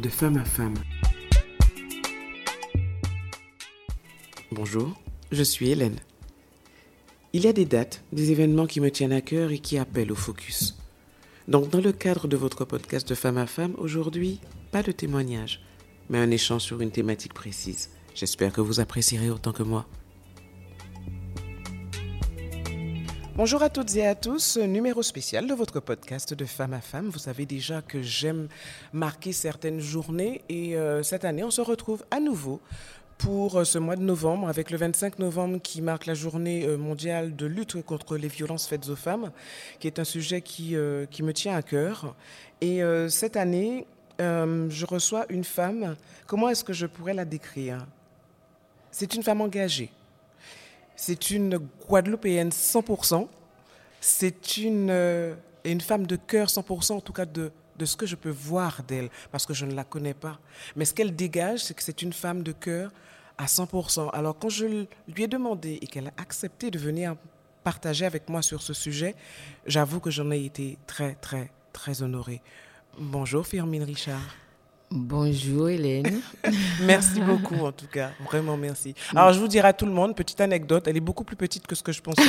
de femme à femme. Bonjour, je suis Hélène. Il y a des dates, des événements qui me tiennent à cœur et qui appellent au focus. Donc dans le cadre de votre podcast de femme à femme, aujourd'hui, pas de témoignage, mais un échange sur une thématique précise. J'espère que vous apprécierez autant que moi. Bonjour à toutes et à tous, numéro spécial de votre podcast de femme à femme. Vous savez déjà que j'aime marquer certaines journées et euh, cette année on se retrouve à nouveau pour euh, ce mois de novembre avec le 25 novembre qui marque la journée euh, mondiale de lutte contre les violences faites aux femmes, qui est un sujet qui, qui me tient à cœur. Et cette année, je reçois une femme, comment est-ce que je pourrais la décrire? C'est une femme engagée c'est une Guadeloupéenne 100%. C'est une, euh, une femme de cœur 100%, en tout cas de, de ce que je peux voir d'elle, parce que je ne la connais pas. Mais ce qu'elle dégage, c'est que c'est une femme de cœur à 100%. Alors quand je lui ai demandé et qu'elle a accepté de venir partager avec moi sur ce sujet, j'avoue que j'en ai été très, très, très honorée. Bonjour Firmine Richard. Bonjour Hélène. merci beaucoup en tout cas, vraiment merci. Alors je vous dirai à tout le monde, petite anecdote, elle est beaucoup plus petite que ce que je pensais.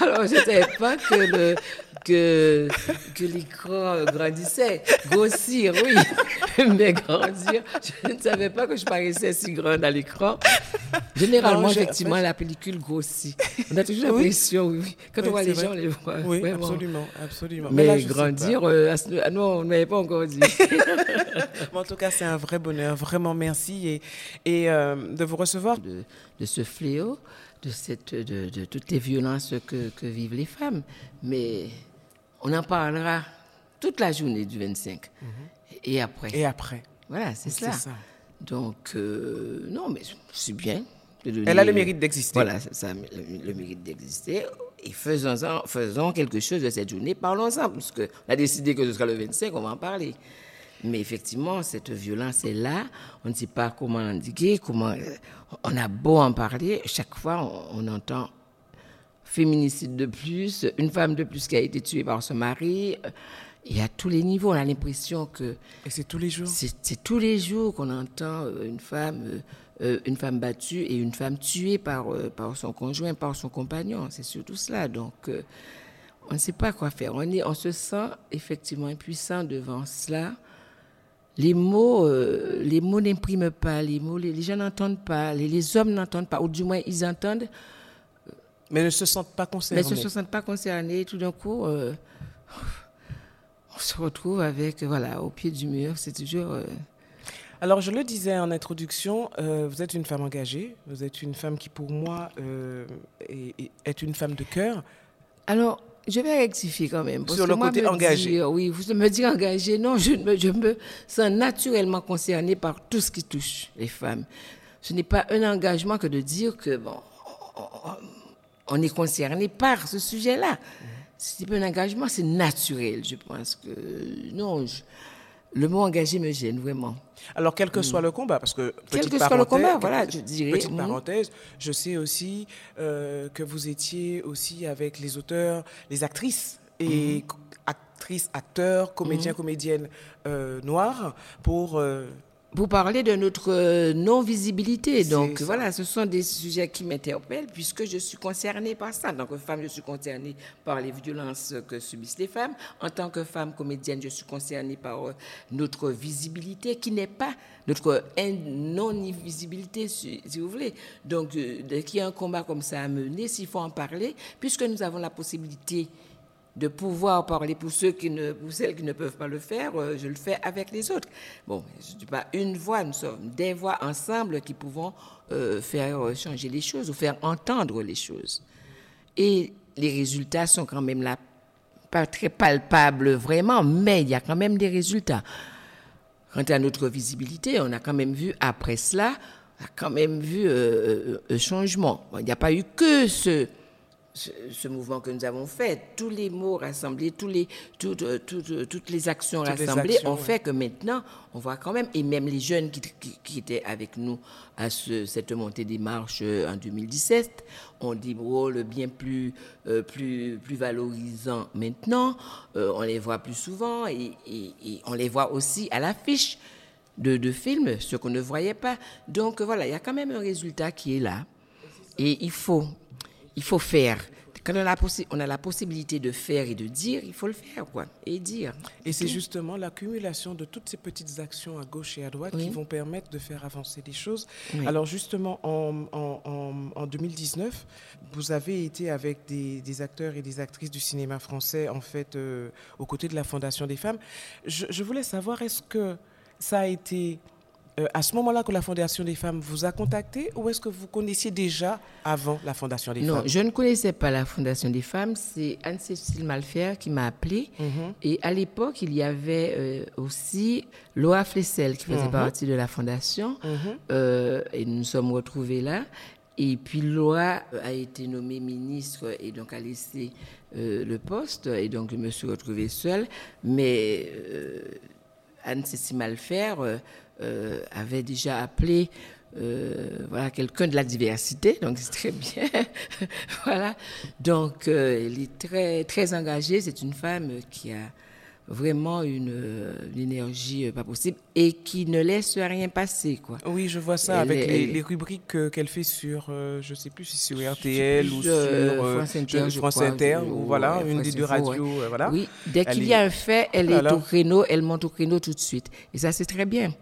Alors je ne savais pas que le, que, que l'écran grandissait. Grossir, oui, mais grandir. Je ne savais pas que je paraissais si grande à l'écran. Généralement, effectivement, la pellicule grossit. On a toujours l'impression, oui. Quand on voit les gens, on les voit. Oui, absolument, absolument. Mais, grandir, euh, non, on n'avait pas encore dit. en tout cas, c'est un vrai bonheur. Vraiment, merci. Et, et euh, de vous recevoir. De, de ce fléau, de, cette, de, de toutes les violences que, que vivent les femmes. Mais on en parlera toute la journée du 25. Mhm. Et après. Et après. Voilà, c'est ça. Donc, euh, non, mais c'est bien. Elle a le mérite d'exister. Voilà, ça, le, mérite d'exister. Et faisons, faisons quelque chose de cette journée, parlons-en, parce qu'on a décidé que ce sera le 25, on va en parler. Mais effectivement, cette violence est là. On ne sait pas comment l'indiquer, comment. On a beau en parler, chaque fois on entend féminicide de plus, une femme de plus qui a été tuée par son mari. Il y a tous les niveaux. On a l'impression que. Et c'est tous les jours. C'est tous les jours qu'on entend euh, une femme, euh, euh, une femme battue et une femme tuée par par son conjoint, par son compagnon. C'est surtout cela. Donc, on ne sait pas quoi faire. On est, on se sent effectivement impuissant devant cela. Les mots, les mots n'impriment pas. Les mots, les, gens n'entendent pas. Les, les hommes n'entendent pas, ou du moins ils entendent mais ne se sentent pas concernés. Mais ne se sentent pas concernés. Tout d'un coup, euh, on se retrouve avec, voilà, au pied du mur. C'est toujours. Euh, Alors, je le disais en introduction, euh, vous êtes une femme engagée. Vous êtes une femme qui, pour moi, est, une femme de cœur. Alors, je vais rectifier quand même. Sur le côté engagé. oui, vous me dites engagée. Non, je me, je me sens naturellement concernée par tout ce qui touche les femmes. Ce n'est pas un engagement que de dire que, bon, on est concerné par ce sujet-là. C'est un engagement, c'est naturel. Je pense que non, le mot engagé me gêne vraiment. Alors, quel que mm. soit le combat, parce que quel que soit le combat, voilà, je dirais. Petite mm. parenthèse, je sais aussi euh, que vous étiez aussi avec les auteurs, les actrices et mm-hmm. actrices, acteurs, comédiens, comédiennes euh, noirs pour euh, vous parlez de notre euh, non-visibilité. Donc voilà, ce sont des sujets qui m'interpellent puisque je suis concernée par ça. En tant que femme, je suis concernée par les violences que subissent les femmes. En tant que femme comédienne, je suis concernée par euh, notre visibilité qui n'est pas notre non-visibilité, si vous voulez. Donc, euh, qu'il y a un combat comme ça à mener, s'il faut en parler, puisque nous avons la possibilité de pouvoir parler pour ceux qui ne, pour celles qui ne peuvent pas le faire, euh, je le fais avec les autres. Bon, je ne dis pas une voix, nous sommes des voix ensemble qui pouvons euh, faire changer les choses ou faire entendre les choses. Et les résultats sont quand même là, pas très palpables vraiment, mais il y a quand même des résultats. Quant à notre visibilité, on a quand même vu après cela, on a quand même vu euh, un changement. il n'y a pas eu que ce ce, mouvement que nous avons fait, tous les mots rassemblés, tous les, toutes, euh, toutes, euh, toutes les actions rassemblées ont fait que maintenant, on voit quand même, et même les jeunes qui, qui, étaient avec nous à ce, cette montée des marches euh, en 2017, ont des rôles bien plus, plus, plus valorisants maintenant. on les voit plus souvent et, et, on les voit aussi à l'affiche de, de films, ce qu'on ne voyait pas. Donc voilà, il y a quand même un résultat qui est là. Et il faut, il faut faire. Quand on a, la on a la possibilité de faire et de dire, il faut le faire, quoi, et dire. Et c'est justement l'accumulation de toutes ces petites actions à gauche et à droite qui vont permettre de faire avancer les choses. Alors justement, en, en, 2019, vous avez été avec des, acteurs et des actrices du cinéma français, en fait, euh, aux côtés de la Fondation des femmes. Je, je voulais savoir, est-ce que ça a été euh, à ce moment-là que la Fondation des femmes vous a contacté ou est-ce que vous connaissiez déjà avant la Fondation des femmes? Non, je ne connaissais pas la Fondation des femmes. C'est Anne-Cécile Malfer qui m'a appelée. Mhm. Et à l'époque, il y avait euh, aussi Loa Flessel qui faisait mhm. partie de la Fondation. Mhm. Euh, et nous nous sommes retrouvés là. Et puis Loa a été nommée ministre et donc a laissé le poste. Et donc je me suis retrouvée seule. Mais Anne-Cécile Malfer euh, avait déjà appelé euh, voilà, quelqu'un de la diversité, donc c'est très bien. voilà. Donc, euh, elle est très, très engagée. C'est une femme qui a vraiment une, énergie pas possible et qui ne laisse rien passer. Quoi. Oui, je vois ça avec les, rubriques qu'elle fait sur, je ne sais plus si sur RTL ou sur France Inter, ou, voilà, une des deux radios. voilà. Oui, dès qu'il y a un fait, elle est au créneau, elle monte au créneau tout de suite. Et ça, c'est très bien.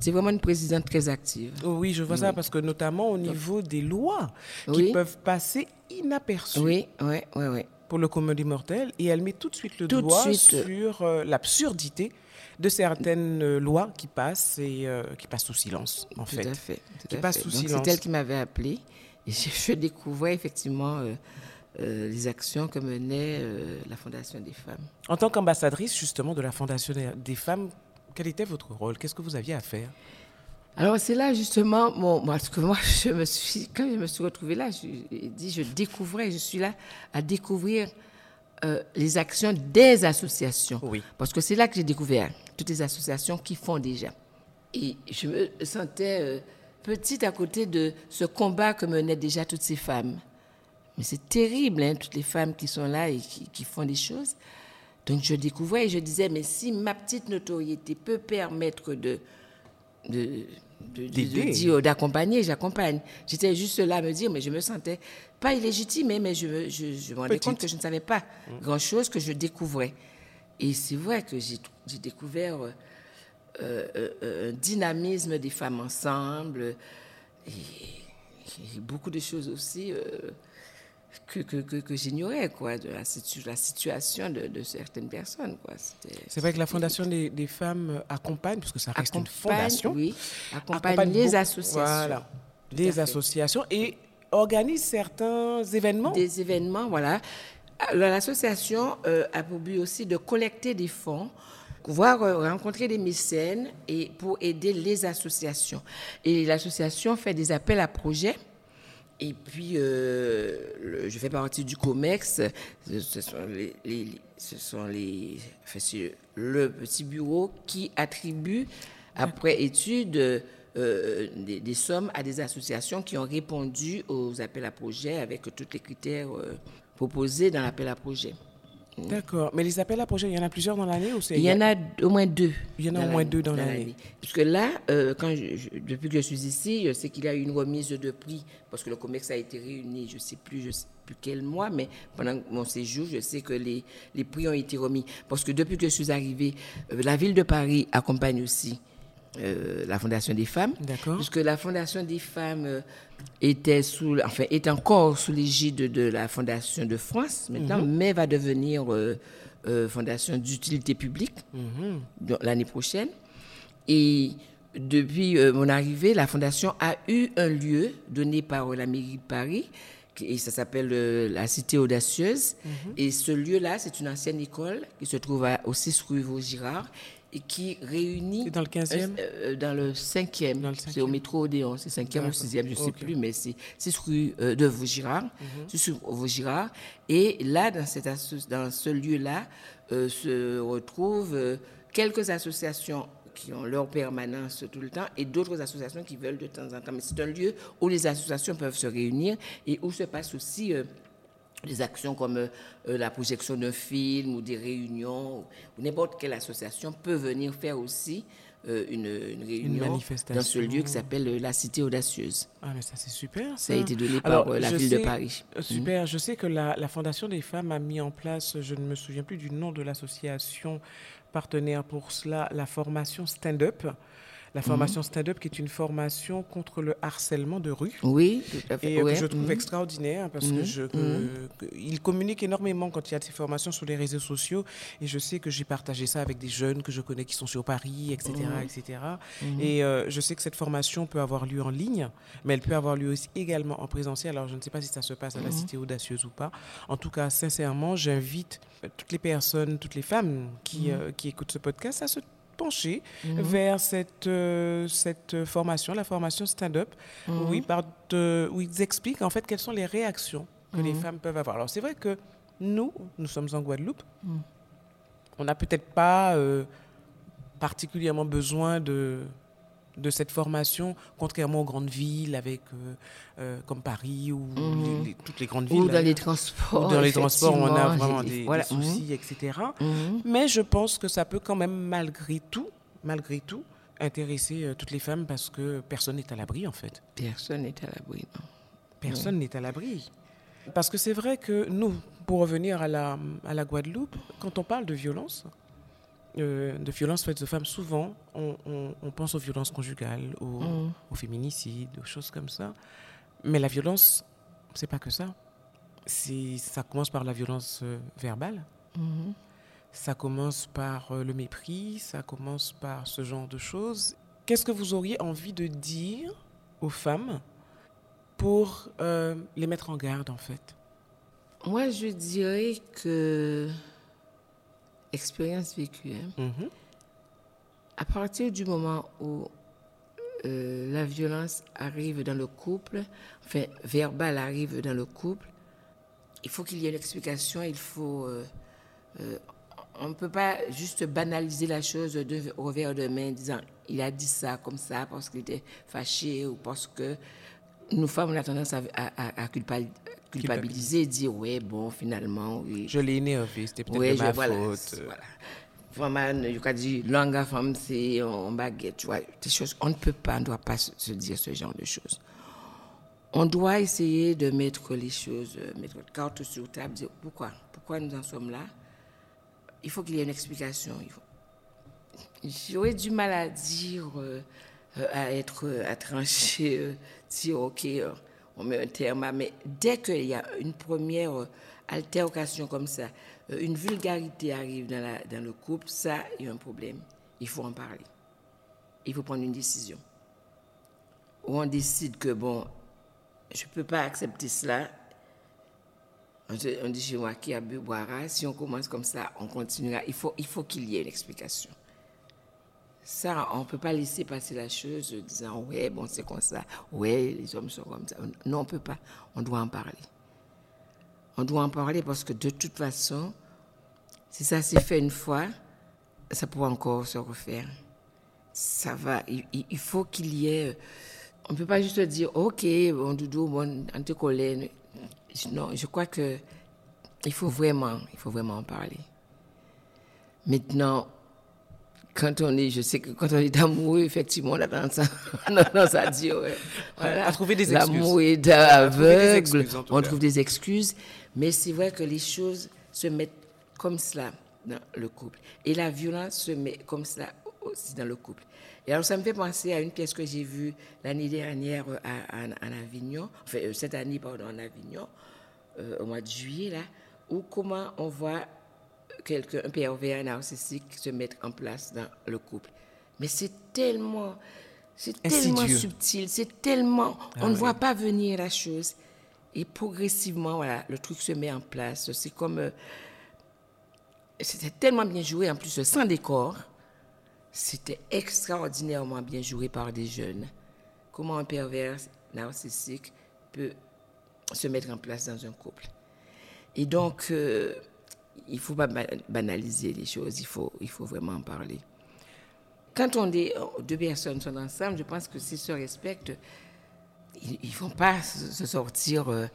C'est vraiment une présidente très active. Oh oui, je vois ça parce que notamment au niveau des lois qui peuvent passer inaperçues. Oui, oui, oui, oui. Pour le commun des mortels. Et elle met tout de suite le doigt sur euh, l'absurdité de certaines euh, lois qui passent et euh, qui passent sous silence, en fait. Tout à fait. qui passent sous silence. C'est elle qui m'avait appelé et je, découvrais effectivement les actions que menait la Fondation des femmes. En tant qu'ambassadrice justement de la Fondation des femmes, quel était votre rôle? Qu'est-ce que vous aviez à faire? Alors c'est là justement, bon, parce que moi, je me suis, quand je me suis retrouvée là, je dit, je découvrais, je suis là à découvrir euh, les actions des associations. Oui. Parce que c'est là que j'ai découvert toutes les associations qui font déjà. Et je me sentais euh, petite à côté de ce combat que menaient déjà toutes ces femmes. Mais c'est terrible, hein, toutes les femmes qui sont là et qui, qui font des choses. Donc je découvrais et je disais, mais si ma petite notoriété peut permettre de, de, d'accompagner, j'accompagne. J'étais juste là à me dire, mais je me sentais pas illégitime, mais je, je, je me rendais compte que je ne savais pas mmh. grand-chose, que je découvrais. Et c'est vrai que j'ai, découvert euh, euh, euh, un dynamisme des femmes ensemble et, et beaucoup de choses aussi que, que, que, j'ignorais, quoi, de la, la situation de, de, certaines personnes, quoi. C'est vrai que la Fondation des, des, femmes accompagne, puisque ça reste une fondation, oui, accompagne, les associations. Voilà, les associations et organise certains événements. Des événements, voilà. L'association euh, a pour but aussi de collecter des fonds pouvoir euh, rencontrer des mécènes et pour aider les associations. Et l'association fait des appels à projets et puis, euh, je fais partie du COMEX. Ce sont les, ce sont les le petit bureau qui attribue, après étude, euh, des, des, sommes à des associations qui ont répondu aux appels à projets avec tous les critères euh, proposés dans l'appel à projet. D'accord. Mais les appels à projets, il y en a plusieurs dans l'année ou Il y en a au moins deux. Il y en a au moins deux dans, l'année. Puisque là, euh, quand depuis que je suis ici, je sais qu'il y a eu une remise de prix parce que le COMEX a été réuni, je ne sais plus, je sais plus quel mois, mais pendant mon séjour, je sais que les, les prix ont été remis. Parce que depuis que je suis arrivée, euh, la ville de Paris accompagne aussi euh, la Fondation des femmes. D'accord. Puisque la Fondation des femmes euh, était, sous, enfin, est encore sous l'égide de la Fondation de France maintenant, mhm. mais va devenir euh, Fondation d'utilité publique mhm. l'année prochaine. Et depuis mon arrivée, la Fondation a eu un lieu donné par la mairie de Paris et ça s'appelle la Cité Audacieuse. Mhm. Et ce lieu-là, c'est une ancienne école qui se trouve à, au 6 rue Vaugirard et qui réunit. dans le 15e Dans le 5e. C'est au métro Odéon. C'est 5e ou 6e, je ne sais plus, mais c'est 6 rue de Vaugirard. Mm Vaugirard. Et là, dans, cette dans ce lieu-là, se retrouvent quelques associations qui ont leur permanence tout le temps et d'autres associations qui veulent de temps en temps. Mais c'est un lieu où les associations peuvent se réunir et où se passent aussi euh, des actions comme euh, la projection d'un film ou des réunions. Ou n'importe quelle association peut venir faire aussi euh, une, réunion dans ce lieu qui s'appelle la Cité Audacieuse. Ah, mais ça, c'est super. Ça. a été donné par la ville de Paris. Super. Mhm. Je sais que la, la, Fondation des femmes a mis en place, je ne me souviens plus du nom de l'association, partenaire pour cela la formation stand-up. La formation mhm. stand-up qui est une formation contre le harcèlement de rue. Oui, tout à fait. Et que je trouve mhm. extraordinaire parce que mhm. je, il communique énormément quand il y a ces formations sur les réseaux sociaux. Et je sais que j'ai partagé ça avec des jeunes que je connais qui sont sur Paris, etc. etc. Et euh, je sais que cette formation peut avoir lieu en ligne, mais elle peut avoir lieu aussi également en présentiel. Alors je ne sais pas si ça se passe à la Cité Audacieuse ou pas. En tout cas, sincèrement, j'invite toutes les personnes, toutes les femmes qui, euh, qui écoutent ce podcast à se pencher mhm. vers cette, euh, cette formation, la formation stand-up, où, ils mhm. où ils expliquent en fait quelles sont les réactions que les mhm. femmes peuvent avoir. Alors c'est vrai que nous, nous sommes en Guadeloupe, on n'a peut-être pas euh, particulièrement besoin de de cette formation, contrairement aux grandes villes avec, euh, euh, comme Paris ou mhm. toutes les grandes villes. Ou dans les transports. dans les transports, on a vraiment des, soucis, etc. Mhm. Mais je pense que ça peut quand même, malgré tout, malgré tout, intéresser euh, toutes les femmes parce que personne n'est à l'abri, en fait. Personne n'est à l'abri, non. Personne n'est à l'abri. Parce que c'est vrai que nous, pour revenir à la, à la Guadeloupe, quand on parle de violence, euh, de violences faites aux femmes, souvent, on, pense aux violences conjugales, aux, mm. féminicides, aux choses comme ça. Mais la violence, c'est pas que ça. Ça commence par la violence euh, verbale. Mm-hmm. Ça commence par euh, le mépris, ça commence par ce genre de choses. Qu'est-ce que vous auriez envie de dire aux femmes pour les mettre en garde, en fait? Moi, je dirais que expérience vécue. Hein. Mm-hmm. À partir du moment où euh, la violence arrive dans le couple, enfin, verbal arrive dans le couple, il faut qu'il y ait une explication, il faut... Euh, euh, on ne peut pas juste banaliser la chose de revers de main en disant il a dit ça comme ça parce qu'il était fâché ou parce que nous femmes, on a tendance à, à, culpabiliser, dire ouais, bon, finalement, oui. Je l'ai énervé, c'était peut-être ma faute. Voilà. Vraiment, je dire, langue à femme, c'est en baguette, tu vois, des choses. On ne peut pas, on ne doit pas se dire ce genre de choses. On doit essayer de mettre les choses, euh, mettre carte sur table, dire pourquoi, pourquoi nous en sommes là? Il faut qu'il y ait une explication. J'aurais du mal à dire. Euh, euh, à être à trancher, euh, dire ok, euh, on met un terme. Mais dès qu'il y a une première altercation comme ça, une vulgarité arrive dans, le couple, ça, il y a un problème. Il faut en parler. Il faut prendre une décision. Ou on décide que, bon, je ne peux pas accepter cela. On, dit chez moi qui a bu boira. Si on commence comme ça, on continuera. Il qu'il faut qu'il y ait une explication. Ça, on ne peut pas laisser passer la chose en disant, ouais, bon, c'est comme ça. Ouais, les hommes sont comme ça. Non, on ne peut pas. On doit en parler. On doit en parler parce que de toute façon, si ça s'est fait une fois, ça pourra encore se refaire. Ça va. Il, faut qu'il y ait. On ne peut pas juste dire, OK, bon, doudou, bon, on te collègue. Non, je crois que il faut vraiment, il faut vraiment en parler. Maintenant, quand on est, je sais que quand on est amoureux, effectivement, on a tendance à, à dire, à trouver des excuses. L'amour est aveugle, on trouve des excuses, mais c'est vrai que les choses se mettent comme cela dans le couple. Et la violence se met comme cela aussi dans le couple. Et alors, ça me fait penser à une pièce que j'ai vue l'année dernière à, à, Avignon, enfin, euh, cette année, pardon, en Avignon, euh, au mois de juillet, là, où comment on voit quelqu'un, un pervers narcissique se mettre en place dans le couple. Mais c'est tellement, c'est tellement subtil, c'est tellement, ah on ne voit pas venir la chose. et progressivement, voilà, le truc se met en place. C'est comme. Euh, c'était tellement bien joué, en plus, sans décor. C'était extraordinairement bien joué par des jeunes. Comment un pervers narcissique peut se mettre en place dans un couple. Et donc, euh, il ne faut pas banaliser les choses, il faut, il faut vraiment en parler. Quand on est, deux personnes sont ensemble, je pense que s'ils se respectent, ils ne vont pas se sortir euh,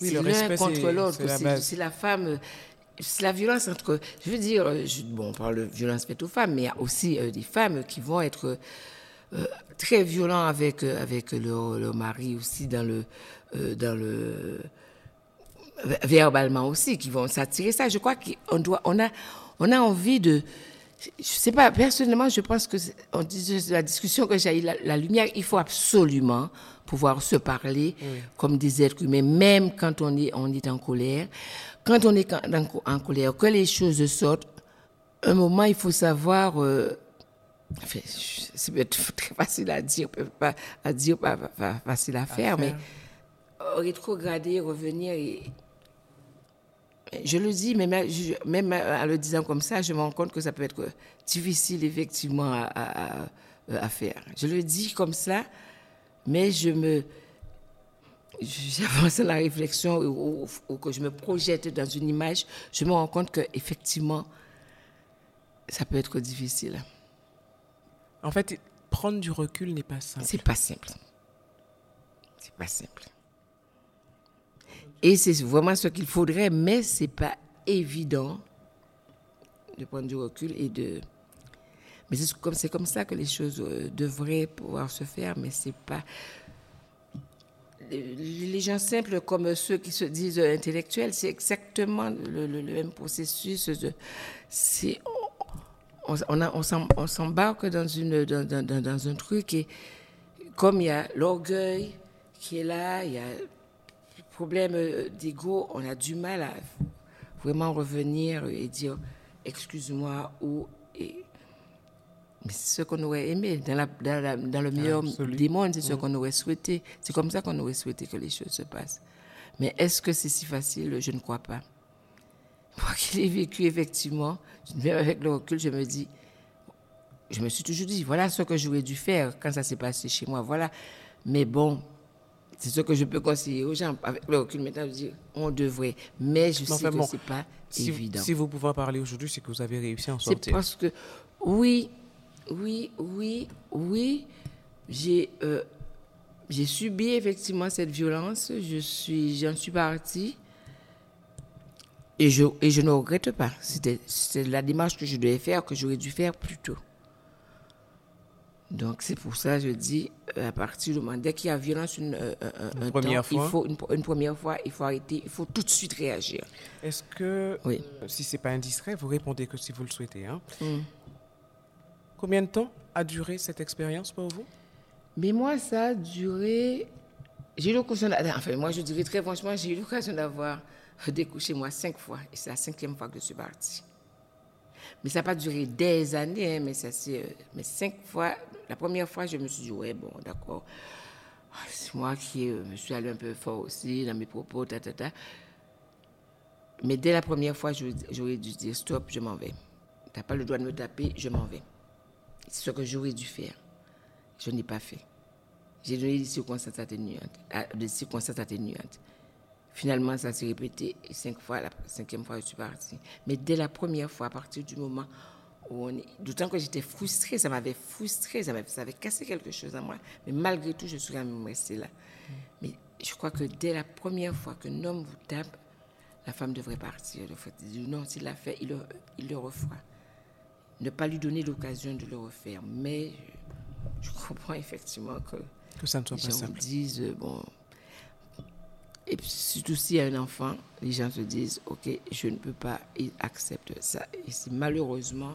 l'un contre l'autre. C'est la, femme. C'est la violence entre. Je veux dire, bon, on parle de violence faite aux femmes, mais il y a aussi euh, des femmes qui vont être euh, très violents avec, euh, avec leur, leur, mari aussi dans le. dans le verbalement aussi, qui vont s'attirer ça. Je crois qu'on doit, on a, on a envie de, je sais pas, personnellement, je pense que on dit la discussion que j'ai eu, la, lumière, il faut absolument pouvoir se parler comme des êtres humains, même quand on est, on est en colère. Quand on est en, colère, que les choses sortent, un moment, il faut savoir. Euh, enfin, c'est très facile à dire, pas à dire, pas, facile à faire, mais rétrograder, revenir et je le dis, mais même en le disant comme ça, je me rends compte que ça peut être difficile effectivement à, faire. Je le dis comme ça, mais je me j'avance la réflexion ou, que je me projette dans une image, je me rends compte que effectivement ça peut être difficile. En fait, prendre du recul n'est pas simple. C'est pas simple. C'est pas simple. Et c'est vraiment ce qu'il faudrait, mais ce n'est pas évident de prendre du recul et de... Mais c'est comme, comme ça que les choses euh, devraient pouvoir se faire, mais c'est pas... Les gens simples comme ceux qui se disent intellectuels, c'est exactement le, même processus. C'est, on, on, s'embarque dans, une, dans, dans, dans un truc et comme il y a l'orgueil qui est là, il y a problème euh, d'ego, on a du mal à vraiment revenir et dire excuse-moi ou et, mais c'est ce qu'on aurait aimé dans, la, dans, le meilleur des mondes, c'est ce mm. qu'on aurait souhaité. C'est comme ça qu'on aurait souhaité que les choses se passent. Mais est-ce que c'est si facile? Je ne crois pas. Moi qui l'ai vécu effectivement, même avec le recul, je me dis, je me suis toujours dit, voilà ce que j'aurais dû faire quand ça s'est passé chez moi. Voilà. Mais bon, c'est ce que je peux conseiller aux gens. Avec le recul maintenant, je dis, on devrait. Mais je sais que ce n'est pas évident. Si vous pouvez en parler aujourd'hui, c'est que vous avez réussi à en sortir. C'est parce que, oui, oui, oui, oui, j'ai euh, j'ai subi effectivement cette violence. Je suis, j'en suis partie. Et je, et je ne regrette pas. C'était la démarche que je devais faire, que j'aurais dû faire plus tôt. Donc c'est pour ça que je dis, euh, à partir du moment, dès qu'il y a violence une, euh, euh, première fois. il faut une, première fois, il faut arrêter, il faut tout de suite réagir. Est-ce que, oui. si c'est pas indiscret, vous répondez que si vous le souhaitez. Hein? Hmm. Combien de temps a duré cette expérience pour vous? Mais moi, ça a duré. J'ai eu l'occasion, enfin moi je dirais très franchement, j'ai eu l'occasion d'avoir découché moi cinq fois, et c'est la cinquième fois que je suis partie. Mais ça n'a pas duré des années, hein, mais ça c'est. mais cinq fois, la première fois, je me suis dit, ouais, bon, d'accord. Ah, c'est moi qui euh, me suis allé un peu fort aussi dans mes propos, ta, ta, ta. Mais dès la première fois, j'aurais dû dire, stop, je m'en vais. Tu n'as pas le droit de me taper, je m'en vais. C'est ce que j'aurais dû faire. Je n'ai pas fait. J'ai donné des circonstances atténuantes. Ah, des circonstances atténuantes. Finalement, ça s'est répété cinq fois. La cinquième fois, je suis partie. Mais dès la première fois, à partir du moment D'autant que j'étais frustrée, ça m'avait frustrée, ça, ça avait cassé quelque chose en moi. Mais malgré tout, je suis quand même restée là. Mais je crois que dès la première fois qu'un homme vous tape, la femme devrait partir. Le fait non, s'il l'a fait, il le, il le refera. Ne pas lui donner l'occasion de le refaire. Mais je, comprends effectivement que, que ça ne soit pas simple. disent, bon, et surtout s'il y a un enfant, les gens se disent, OK, je ne peux pas, ils acceptent ça. Et c'est malheureusement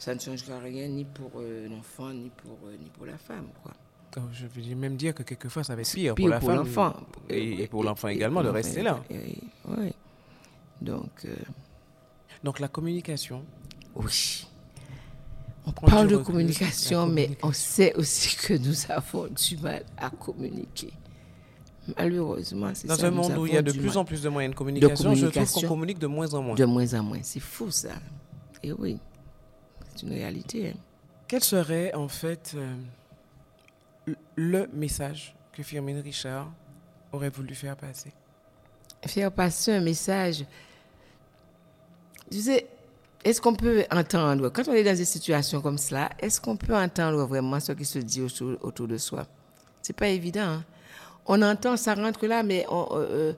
ça ne changera rien ni pour euh, l'enfant, ni pour, euh, ni pour la femme. Quoi. Je veux même dire que quelquefois, ça va être pire, pour la femme. L'enfant. Et, pour l'enfant également, de rester là. Oui. Donc, euh, Donc la communication. Oui. On parle de communication, mais on sait aussi que nous avons du mal à communiquer. Malheureusement, c'est ça. Dans un monde où il y a de plus en plus de moyens de communication, je trouve qu'on communique de moins en moins. De moins en moins. C'est fou, ça. Et oui, c'est une réalité. Hein. Quel serait, en fait, euh, le message que Firmin Richard aurait voulu faire passer? Faire passer un message. Tu sais, est-ce qu'on peut entendre, quand on est dans des situations comme cela, est-ce qu'on peut entendre vraiment ce qui se dit autour, de soi? C'est pas évident. Hein. On entend, ça rentre là, mais on, euh, euh,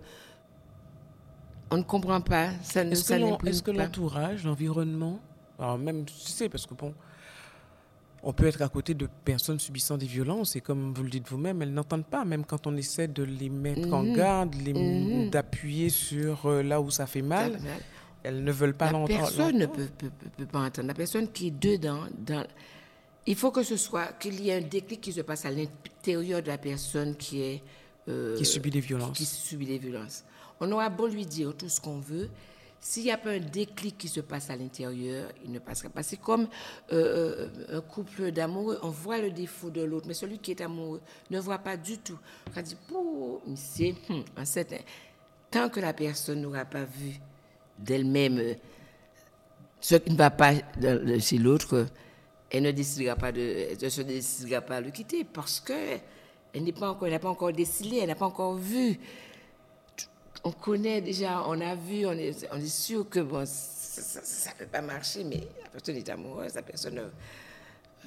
on ne comprend pas. Ça est-ce que, est-ce que l'entourage, l'environnement, alors même, tu sais, parce que bon, on peut être à côté de personnes subissant des violences et comme vous le dites vous-même, elles n'entendent pas, même quand on essaie de les mettre en mhm. garde, les, mhm. d'appuyer sur euh, là où ça fait mal. Elles ne veulent pas l'entendre. Personne ne peut, pas entendre. La personne qui est dedans, dans, il faut que ce soit qu'il y ait un déclic qui se passe à l'intérieur de la personne qui est euh, qui subit des violences. Qui, subit des violences. On aura beau lui dire tout ce qu'on veut, s'il n'y a pas un déclic qui se passe à l'intérieur, il ne passera pas. C'est comme euh, euh, un couple d'amoureux, on voit le défaut de l'autre, mais celui qui est amoureux ne voit pas du tout. On dit, c'est hum, tant que la personne n'aura pas vu d'elle-même ce qui ne va pas chez l'autre, elle ne décidera pas de, elle se décidera pas à le quitter parce que elle n'est pas encore, elle n'a pas encore décidé, elle n'a pas encore vu on connaît déjà, on a vu, on est, sûr que bon, ça ne peut pas marcher, mais la personne est amoureuse, la personne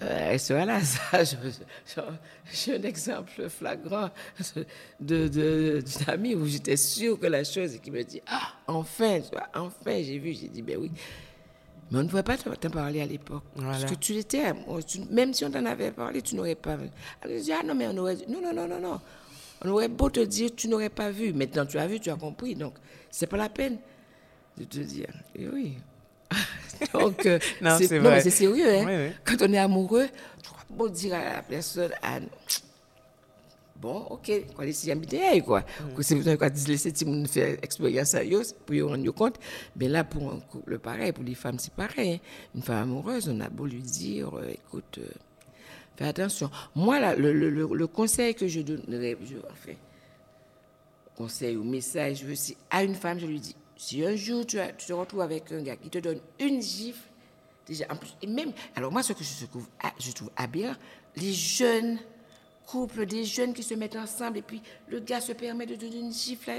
euh, elle sera là. Ça, j'ai un exemple flagrant de, de, d'une amie où j'étais sûre que la chose, qui me dit Ah, enfin, enfin, j'ai vu, j'ai dit Ben oui. Mais on ne pouvait pas t'en parler à l'époque. Parce que tu étais, même si on t'en avait parlé, tu n'aurais pas. Elle dit Ah non, mais on aurait. Non, non, non, non, non. On aurait beau te dire, tu n'aurais pas vu. Maintenant, tu as vu, tu as compris. Donc, c'est pas la peine de te dire. Et oui. Donc, euh, non, c'est, sérieux. Hein? Quand on est amoureux, tu vas beau dire à la personne, ah, bon, ok, quoi, les habiter, quoi. Mm. C'est besoin de laisser tout le monde faire expérience à eux pour y rendre compte. Mais là, pour un couple pareil, pour les femmes, c'est pareil. Hein. Une femme amoureuse, on a beau lui dire, euh, écoute, euh, Fais attention. Moi, là, le, le, le, conseil que je donnerais, je, enfin, conseil ou message, je veux, si à une femme, je lui dis, si un jour tu, tu, te retrouves avec un gars qui te donne une gifle, déjà, en plus, et même, alors moi, ce que je trouve, ah, je trouve aberrant, les jeunes couples, des jeunes qui se mettent ensemble, et puis le gars se permet de donner une gifle à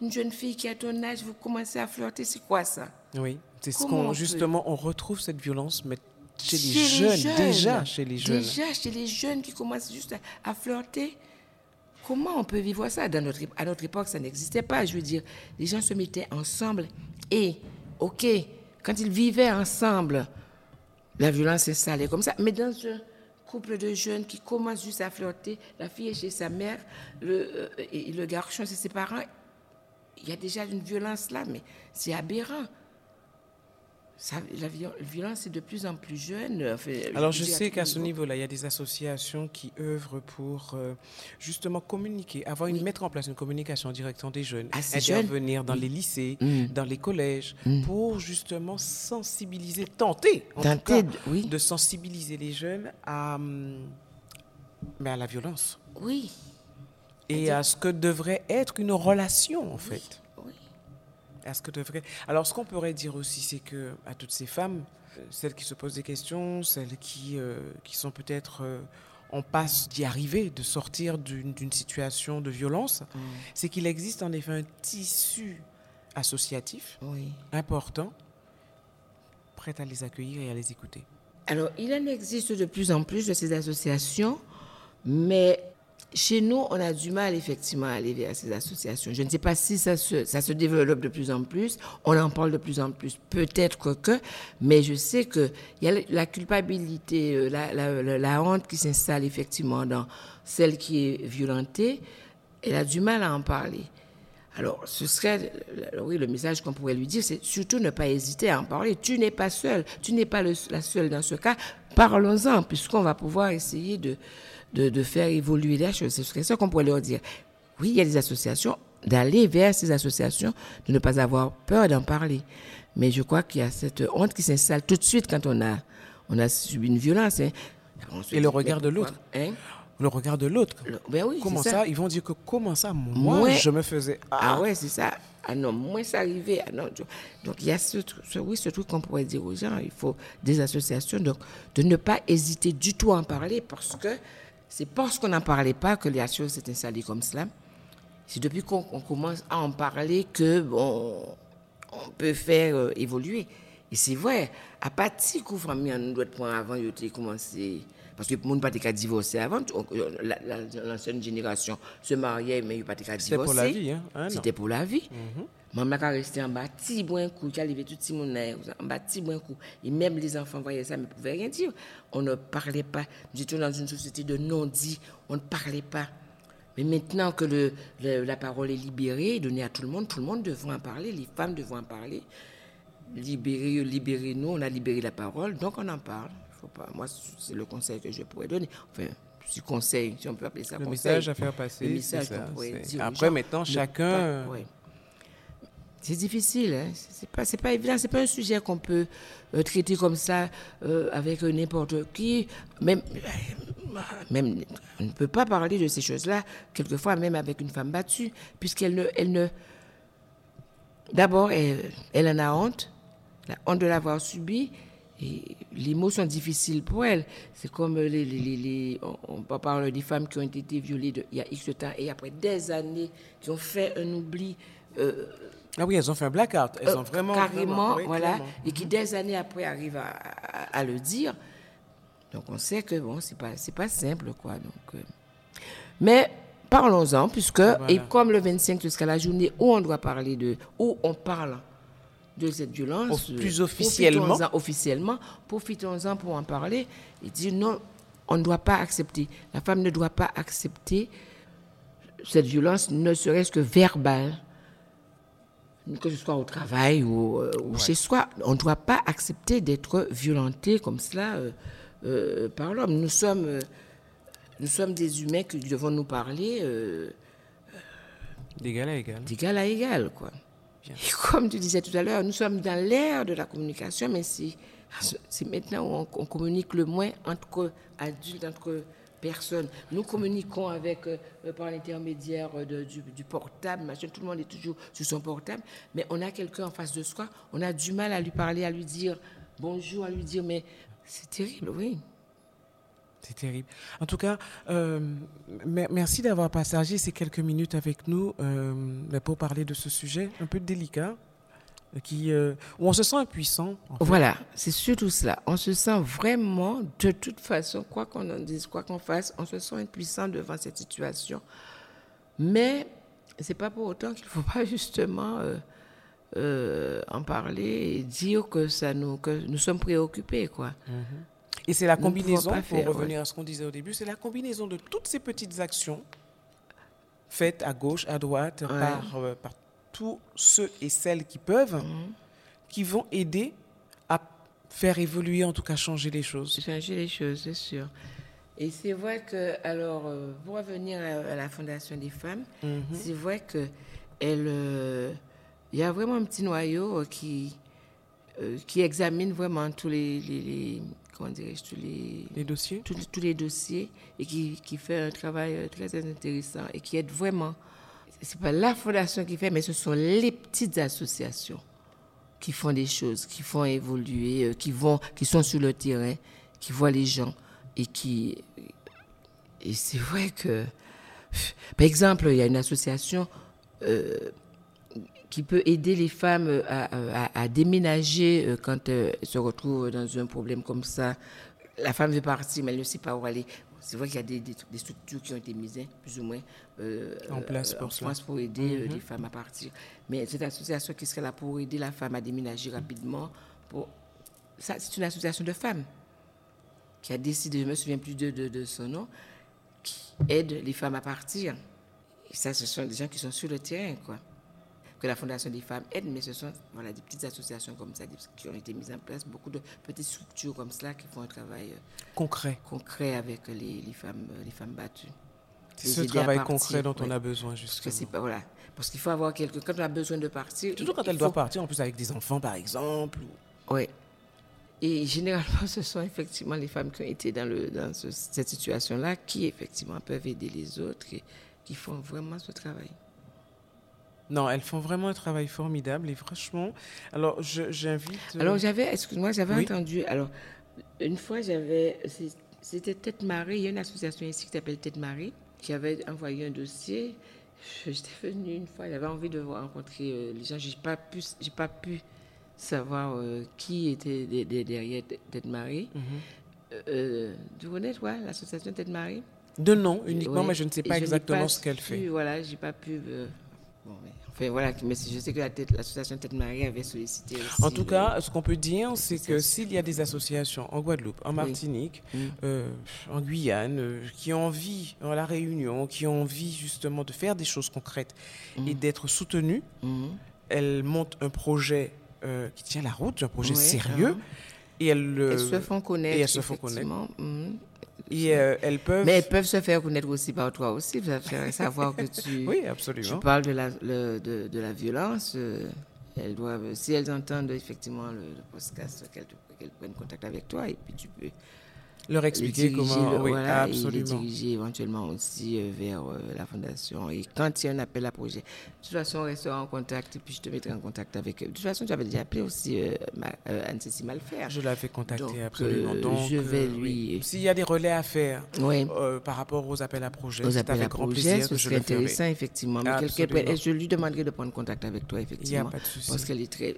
une jeune fille qui a ton âge, vous commencez à flirter, c'est quoi ça? Oui, c'est ce qu'on, justement, on retrouve cette violence, mais chez, les, jeunes, déjà chez les jeunes. Déjà chez les jeunes qui commencent juste à, flirter. Comment on peut vivre ça? Dans notre, À notre époque, ça n'existait pas. Je veux dire, les gens se mettaient ensemble et, OK, quand ils vivaient ensemble, la violence s'installait comme ça. Mais dans un couple de jeunes qui commencent juste à flirter, la fille est chez sa mère, le, euh, le garçon c'est ses parents, il y a déjà une violence là, mais c'est aberrant la violence est de plus en plus jeune. Alors je, sais qu'à ce niveau-là, il y a des associations qui œuvrent pour euh, justement communiquer, avoir une mettre en place une communication directe des jeunes, intervenir dans les lycées, mm. dans les collèges, mm. pour justement sensibiliser, tenter, en tout cas, de sensibiliser les jeunes à, mm, mais à la violence. Oui. Et à ce que devrait être une relation en fait ce que devrait. Alors, ce qu'on pourrait dire aussi, c'est que à toutes ces femmes, euh, celles qui se posent des questions, celles qui, euh, qui sont peut-être euh, en passe d'y arriver, de sortir d'une situation de violence, mm. c'est qu'il existe en effet un tissu associatif important, prêt à les accueillir et à les écouter. Alors, il en existe de plus en plus de ces associations, mais chez nous, on a du mal effectivement à aller vers ces associations. Je ne sais pas si ça se, ça se développe de plus en plus, on en parle de plus en plus, peut-être que, mais je sais qu'il y a la culpabilité, euh, la, la, la honte qui s'installe effectivement dans celle qui est violentée, elle a du mal à en parler. Alors, ce serait, oui, le message qu'on pourrait lui dire, c'est surtout ne pas hésiter à en parler. Tu n'es pas seule, tu n'es pas la seule dans ce cas. Parlons-en, puisqu'on va pouvoir essayer de, de, faire évoluer les choses. C'est ça qu'on pourrait leur dire. Oui, il y a des associations, d'aller vers ces associations, de ne pas avoir peur d'en parler. Mais je crois qu'il y a cette honte qui s'installe tout de suite quand on a, on a subi une violence. Hein. Et le regard de l'autre. Hein? le regard de l'autre. Ben oui, comment ça? ça. Ils vont dire que comment ça, moi, je me faisais. Ah, ah ouais, c'est ça. Ah non, moi, ça arrivait. Ah non, donc, il y a ce, ce, oui, ce truc qu'on pourrait dire aux gens. Il faut des associations. Donc, de ne pas hésiter du tout à en parler parce que c'est parce qu'on n'en parlait pas que les choses s'est installées comme cela. C'est depuis qu'on commence à en parler que, bon, on peut faire euh, évoluer. Et c'est vrai, à partir de famille, on doit prendre avant, il a commencé. Parce que le monde pas divorcé avant. L'ancienne génération se mariait, mais il pas divorcé. C'était pour la vie. Hein? Ah, C'était pour la vie. Maman a resté en bas, petit bon coup, qui arrivait tout le monde en bas, petit bon coup. Et même les enfants voyaient ça, mais ne pouvaient rien dire. On ne parlait pas. Nous étions dans une société de non-dit. On ne parlait pas. Mais maintenant que le, la parole est libérée, donnée à tout le monde, tout le monde devrait en parler, les femmes devraient en parler. Libérer, libérer nous, on a libéré la parole, donc on en parle. Faut pas, moi, c'est le conseil que je pourrais donner. Enfin, si conseil, si on peut appeler ça le conseil. message à faire passer. Le message qu'on pourrait dire. Après, maintenant, chacun. C'est difficile, hein? c'est pas, pas évident, c'est pas un sujet qu'on peut euh, traiter comme ça euh, avec n'importe qui. Même, même, on ne peut pas parler de ces choses-là, quelquefois même avec une femme battue, puisqu'elle ne, elle ne, d'abord, elle, elle en a honte, la honte de l'avoir subi, et les mots sont difficiles pour elle. C'est comme les, on, parle des femmes qui ont été violées il y a X temps et après des années, qui ont fait un oubli. Euh, ah oui, elles ont fait un blackout. Elles euh, ont vraiment. Carrément, voilà. Et qui des années après arrivent à, à, le dire. Donc on sait que bon, c'est pas, pas simple, quoi. Donc, euh. Mais parlons-en, puisque, et comme le 25 jusqu'à la journée où on doit parler de. où on parle de cette violence. plus officiellement. Profitons-en, officiellement, profitons-en pour en parler et dire non, on ne doit pas accepter. La femme ne doit pas accepter cette violence, ne serait-ce que verbale, que ce soit au travail ou, euh, chez soi. On ne doit pas accepter d'être violenté comme cela euh, euh, par l'homme. Nous sommes, nous sommes des humains qui devons nous parler d'égal à égal. D'égal à égal, quoi comme tu disais tout à l'heure, nous sommes dans l'ère de la communication, mais c'est maintenant où on, communique le moins entre adultes, entre personnes. Nous communiquons avec, euh, par l'intermédiaire du, du, portable, machin, tout le monde est toujours sur son portable, mais on a quelqu'un en face de soi, on a du mal à lui parler, à lui dire bonjour, à lui dire, mais c'est terrible, oui. C'est terrible. En tout cas, euh, merci d'avoir partagé ces quelques minutes avec nous euh, pour parler de ce sujet un peu délicat, qui, euh, où on se sent impuissant. Voilà, c'est surtout cela. On se sent vraiment, de toute façon, quoi qu'on en dise, quoi qu'on fasse, on se sent impuissant devant cette situation. Mais c'est pas pour autant qu'il ne faut pas justement en parler et dire que, ça nous, que nous sommes préoccupés. Quoi. Mm-hmm. Et c'est la combinaison, pour revenir à ce qu'on disait au début, c'est la combinaison de toutes ces petites actions faites à gauche, à droite, par, euh, par, tous ceux et celles qui peuvent, mhm. qui vont aider à faire évoluer, en tout cas changer les choses. Changer les choses, c'est sûr. Et c'est vrai que, alors, euh, pour revenir à, la Fondation des femmes, mhm. c'est vrai que elle, euh, il y a vraiment un petit noyau qui, qui examine vraiment tous les, les comment dirais-je, tous les, dossiers, tous, les dossiers et qui, qui, fait un travail euh, très intéressant et qui aide vraiment. C'est pas la fondation qui fait, mais ce sont les petites associations qui font des choses, qui font évoluer, euh, qui vont, qui sont sur le terrain, qui voient les gens et qui. Et c'est vrai que, par exemple, il y a une association. Euh, qui peut aider les femmes à, déménager euh, quand elles se retrouvent dans un problème comme ça. La femme veut partir, mais elle ne sait pas où aller. C'est vrai qu'il y a des, des, structures qui ont été mises, hein, plus ou moins, euh, en place pour, pour aider euh, mhm. les femmes à partir. Mais cette association qui serait là pour aider la femme à déménager rapidement, pour... c'est une association de femmes qui a décidé, je ne me souviens plus de, de, de son nom, qui aide les femmes à partir. Et ça, ce sont des gens qui sont sur le terrain, quoi que la Fondation des femmes aide, mais ce sont voilà, des petites associations comme ça qui ont été mises en place, beaucoup de petites structures comme cela qui font un travail euh, concret, concret avec les, les femmes, euh, les femmes battues. C'est ce travail concret dont on a besoin, justement. Parce, pas, voilà, parce qu'il faut avoir quelqu'un, quand on a besoin de partir... Toujours quand elle doit partir, en plus avec des enfants, par exemple. Oui. Et généralement, ce sont effectivement les femmes qui ont été dans, le, dans cette situation-là qui, effectivement, peuvent aider les autres et qui font vraiment ce travail. Non, elles font vraiment un travail formidable et franchement, alors j'invite. Euh, alors j'avais, excuse-moi, j'avais entendu. Alors une fois, j'avais, c'était Tête Marie. Il y a une association ici qui s'appelle Tête Marie qui avait envoyé un dossier. J'étais venue une fois, j'avais envie de rencontrer euh, les gens. J'ai pas pu, j'ai pas pu savoir euh, qui était derrière Tête Marie. Mm vous connaissez, toi, l'association Tête Marie? De nom uniquement, mais je ne sais pas exactement ce qu'elle fait. Voilà, j'ai pas pu. Bon, Enfin, voilà, mais je sais que l'association Tête Marie avait sollicité aussi. En tout cas, ce qu'on peut dire, c'est que s'il y a des associations en Guadeloupe, en Martinique, mm. euh, en Guyane, euh, qui ont envie, en La Réunion, qui ont envie justement de faire des choses concrètes et mm. d'être soutenues, mm. elles montent un projet euh, qui tient la route, un projet sérieux. Et elles, se font connaître. Et elles se font connaître. Et euh, elles peuvent. Mais elles peuvent se faire connaître aussi par toi aussi. Savoir que tu. oui, absolument. Tu parles de la, de, de, la violence. Euh, elles doivent, si elles entendent effectivement le, le podcast, qu'elles prennent contact avec toi et puis tu peux leur expliquer comment, oui, absolument. Et les diriger éventuellement aussi euh, vers euh, la fondation. Et quand il y a un appel à projet, de toute façon, on restera en contact et puis je te mettrai en contact avec eux. De toute façon, tu avais déjà appelé aussi euh, Anne-Cécile Malfer. Je l'avais contacté, absolument. Donc, je vais lui. S'il y a des relais à faire par rapport aux appels à projet, c'est avec grand plaisir que je le intéressant, effectivement. Mais je lui demanderai de prendre contact avec toi, effectivement. Il n'y a pas de souci. Parce qu'elle est très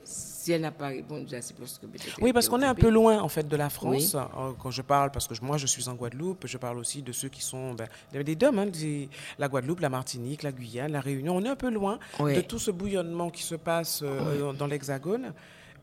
si elle n'a pas répondu, que Oui, parce qu'on est un peu loin, en fait, de la France. Euh, quand je parle, parce que moi, je suis en Guadeloupe, je parle aussi de ceux qui sont ben, des DOM, hein, la Guadeloupe, la Martinique, la Guyane, la Réunion. On est un peu loin de tout ce bouillonnement qui se passe euh, dans l'Hexagone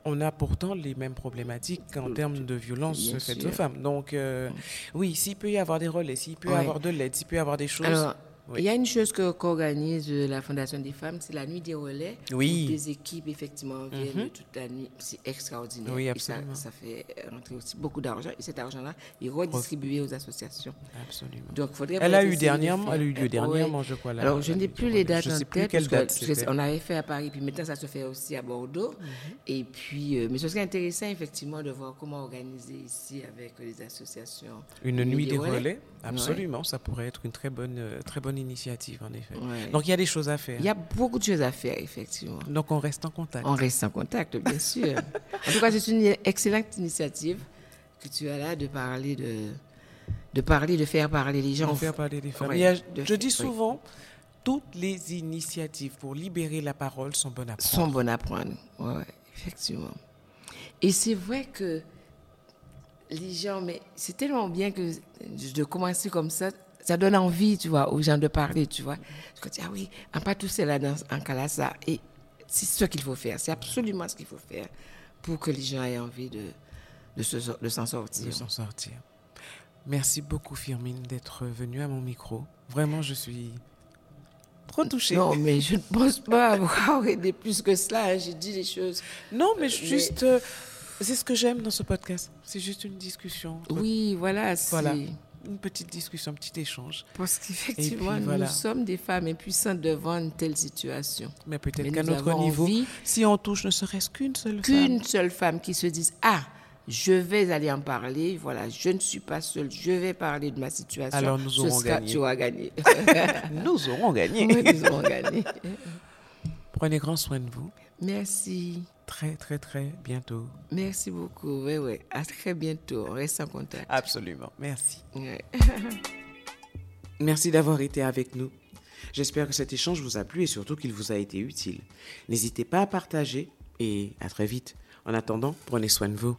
on a pourtant les mêmes problématiques en termes de violence faites aux femmes. Donc, euh, oui, s'il peut y avoir des relais, s'il peut y avoir de l'aide, s'il peut y avoir des choses. Il y a une chose qu'organise la Fondation des femmes, c'est la nuit des relais. Oui. des équipes, effectivement, viennent mhm. toute la nuit. C'est extraordinaire. Oui, absolument. ça, fait rentrer aussi beaucoup d'argent. Et cet argent-là est redistribué aux associations. Absolument. Donc, faudrait elle a eu dernièrement, elle a eu lieu dernièrement, je crois. Alors, je n'ai plus les dates en tête. Plus parce on avait fait à Paris, puis maintenant, ça se fait aussi à Bordeaux. Mhm. Et puis, euh, mais ce serait intéressant, effectivement, de voir comment organiser ici avec les associations. Une nuit des relais, absolument. Ça pourrait être une très bonne, euh, très bonne initiative, en effet. Donc, il y a des choses à faire. Il y a beaucoup de choses à faire, effectivement. Donc, on reste en contact. On reste en contact, bien sûr. en tout cas, c'est une excellente initiative que tu as là de parler de, de parler, de faire parler les gens. De faire parler les femmes. je dis souvent, toutes les initiatives pour libérer la parole sont bonnes à prendre. Sont bonnes à prendre, oui, effectivement. Et c'est vrai que les gens, mais c'est tellement bien que de commencer comme ça, ça donne envie, tu vois, aux gens de parler, tu vois. Je dis, ah oui, en pas tout cela dans un cas ça. Et c'est ce qu'il faut faire. C'est absolument ce qu'il faut faire pour que les gens aient envie de, de, s'en sortir. De s'en sortir. Merci beaucoup, Firmine, d'être venue à mon micro. Vraiment, je suis trop touchée. Non, mais je ne pense pas avoir aidé plus que cela. Hein. J'ai dit les choses. Non, mais juste. Euh, c'est ce que j'aime dans ce podcast. C'est juste une discussion. Oui, voilà. Voilà une petite discussion, un petit échange. Parce qu'effectivement, nous sommes des femmes impuissantes devant une telle situation. Mais peut-être qu'à notre niveau, si on touche ne serait-ce qu'une seule femme. Qu'une seule femme qui se dise Ah, je vais aller en parler, voilà, je ne suis pas seule, je vais parler de ma situation. Alors nous aurons gagné. Tu auras gagné. nous aurons gagné. nous aurons gagné. Prenez grand soin de vous. Merci. Très, très, très bientôt. Merci beaucoup. Oui, oui. À très bientôt. On reste en contact. Absolument. Merci. Merci d'avoir été avec nous. J'espère que cet échange vous a plu et surtout qu'il vous a été utile. N'hésitez pas à partager et à très vite. En attendant, prenez soin de vous.